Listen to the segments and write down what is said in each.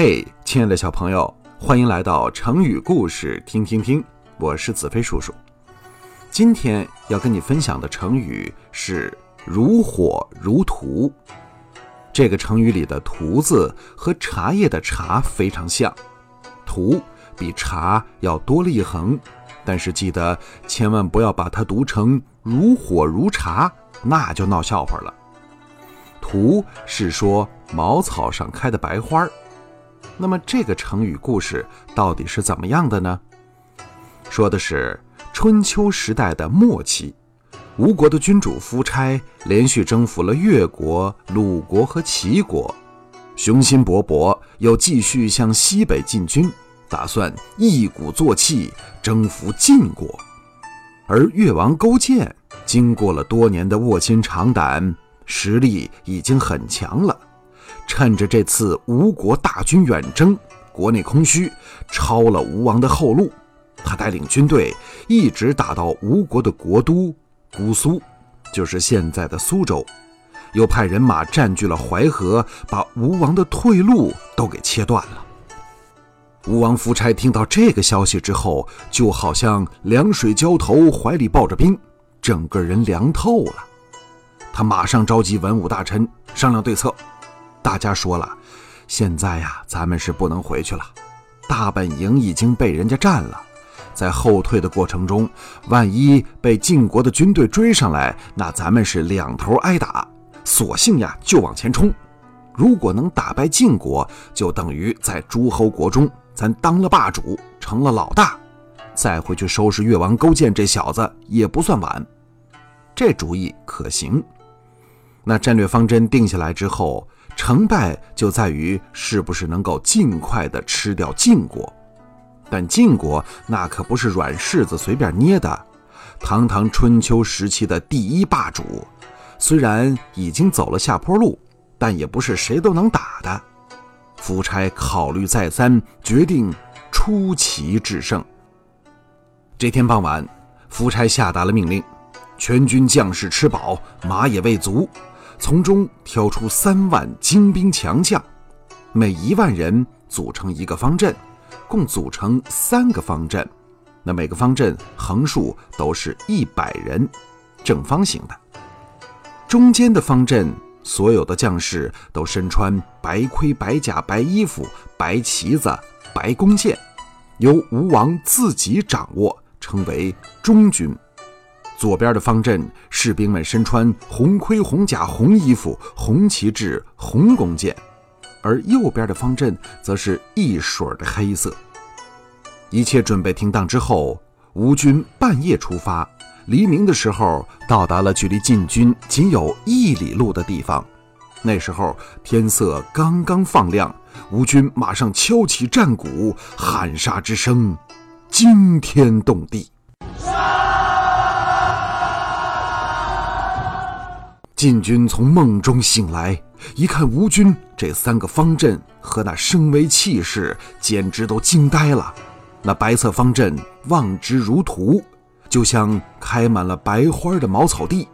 嘿，亲爱的小朋友，欢迎来到成语故事听听听，我是子飞叔叔。今天要跟你分享的成语是“如火如荼”。这个成语里的“荼”字和茶叶的“茶”非常像，“荼”比“茶”要多了一横，但是记得千万不要把它读成“如火如茶”，那就闹笑话了。“荼”是说茅草上开的白花儿。那么这个成语故事到底是怎么样的呢？说的是春秋时代的末期，吴国的君主夫差连续征服了越国、鲁国和齐国，雄心勃勃，又继续向西北进军，打算一鼓作气征服晋国。而越王勾践经过了多年的卧薪尝胆，实力已经很强了。趁着这次吴国大军远征，国内空虚，抄了吴王的后路。他带领军队一直打到吴国的国都姑苏，就是现在的苏州，又派人马占据了淮河，把吴王的退路都给切断了。吴王夫差听到这个消息之后，就好像凉水浇头，怀里抱着冰，整个人凉透了。他马上召集文武大臣商量对策。大家说了，现在呀，咱们是不能回去了。大本营已经被人家占了，在后退的过程中，万一被晋国的军队追上来，那咱们是两头挨打。索性呀，就往前冲。如果能打败晋国，就等于在诸侯国中咱当了霸主，成了老大。再回去收拾越王勾践这小子也不算晚。这主意可行。那战略方针定下来之后。成败就在于是不是能够尽快的吃掉晋国，但晋国那可不是软柿子随便捏的。堂堂春秋时期的第一霸主，虽然已经走了下坡路，但也不是谁都能打的。夫差考虑再三，决定出奇制胜。这天傍晚，夫差下达了命令：全军将士吃饱，马也喂足。从中挑出三万精兵强将，每一万人组成一个方阵，共组成三个方阵。那每个方阵横竖都是一百人，正方形的。中间的方阵，所有的将士都身穿白盔、白甲、白衣服、白旗子、白弓箭，由吴王自己掌握，称为中军。左边的方阵，士兵们身穿红盔、红甲、红衣服、红旗帜、红弓箭；而右边的方阵则是一水的黑色。一切准备停当之后，吴军半夜出发，黎明的时候到达了距离晋军仅有一里路的地方。那时候天色刚刚放亮，吴军马上敲起战鼓，喊杀之声惊天动地。晋军从梦中醒来，一看吴军这三个方阵和那声威气势，简直都惊呆了。那白色方阵望之如荼，就像开满了白花的茅草地；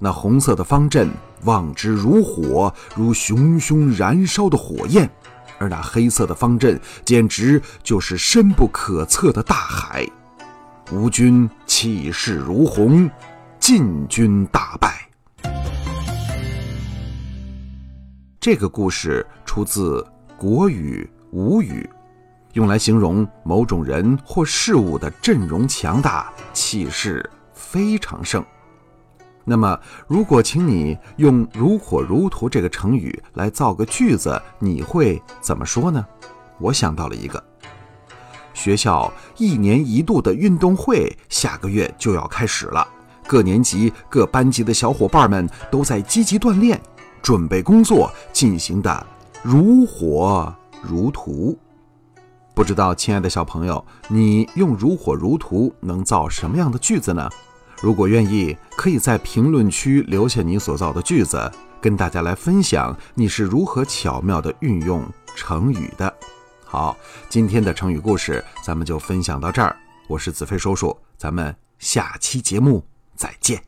那红色的方阵望之如火，如熊熊燃烧的火焰；而那黑色的方阵简直就是深不可测的大海。吴军气势如虹，晋军大败。这个故事出自《国语·吴语》，用来形容某种人或事物的阵容强大、气势非常盛。那么，如果请你用“如火如荼”这个成语来造个句子，你会怎么说呢？我想到了一个：学校一年一度的运动会下个月就要开始了，各年级、各班级的小伙伴们都在积极锻炼。准备工作进行的如火如荼，不知道亲爱的小朋友，你用如火如荼能造什么样的句子呢？如果愿意，可以在评论区留下你所造的句子，跟大家来分享你是如何巧妙的运用成语的。好，今天的成语故事咱们就分享到这儿。我是子飞叔叔，咱们下期节目再见。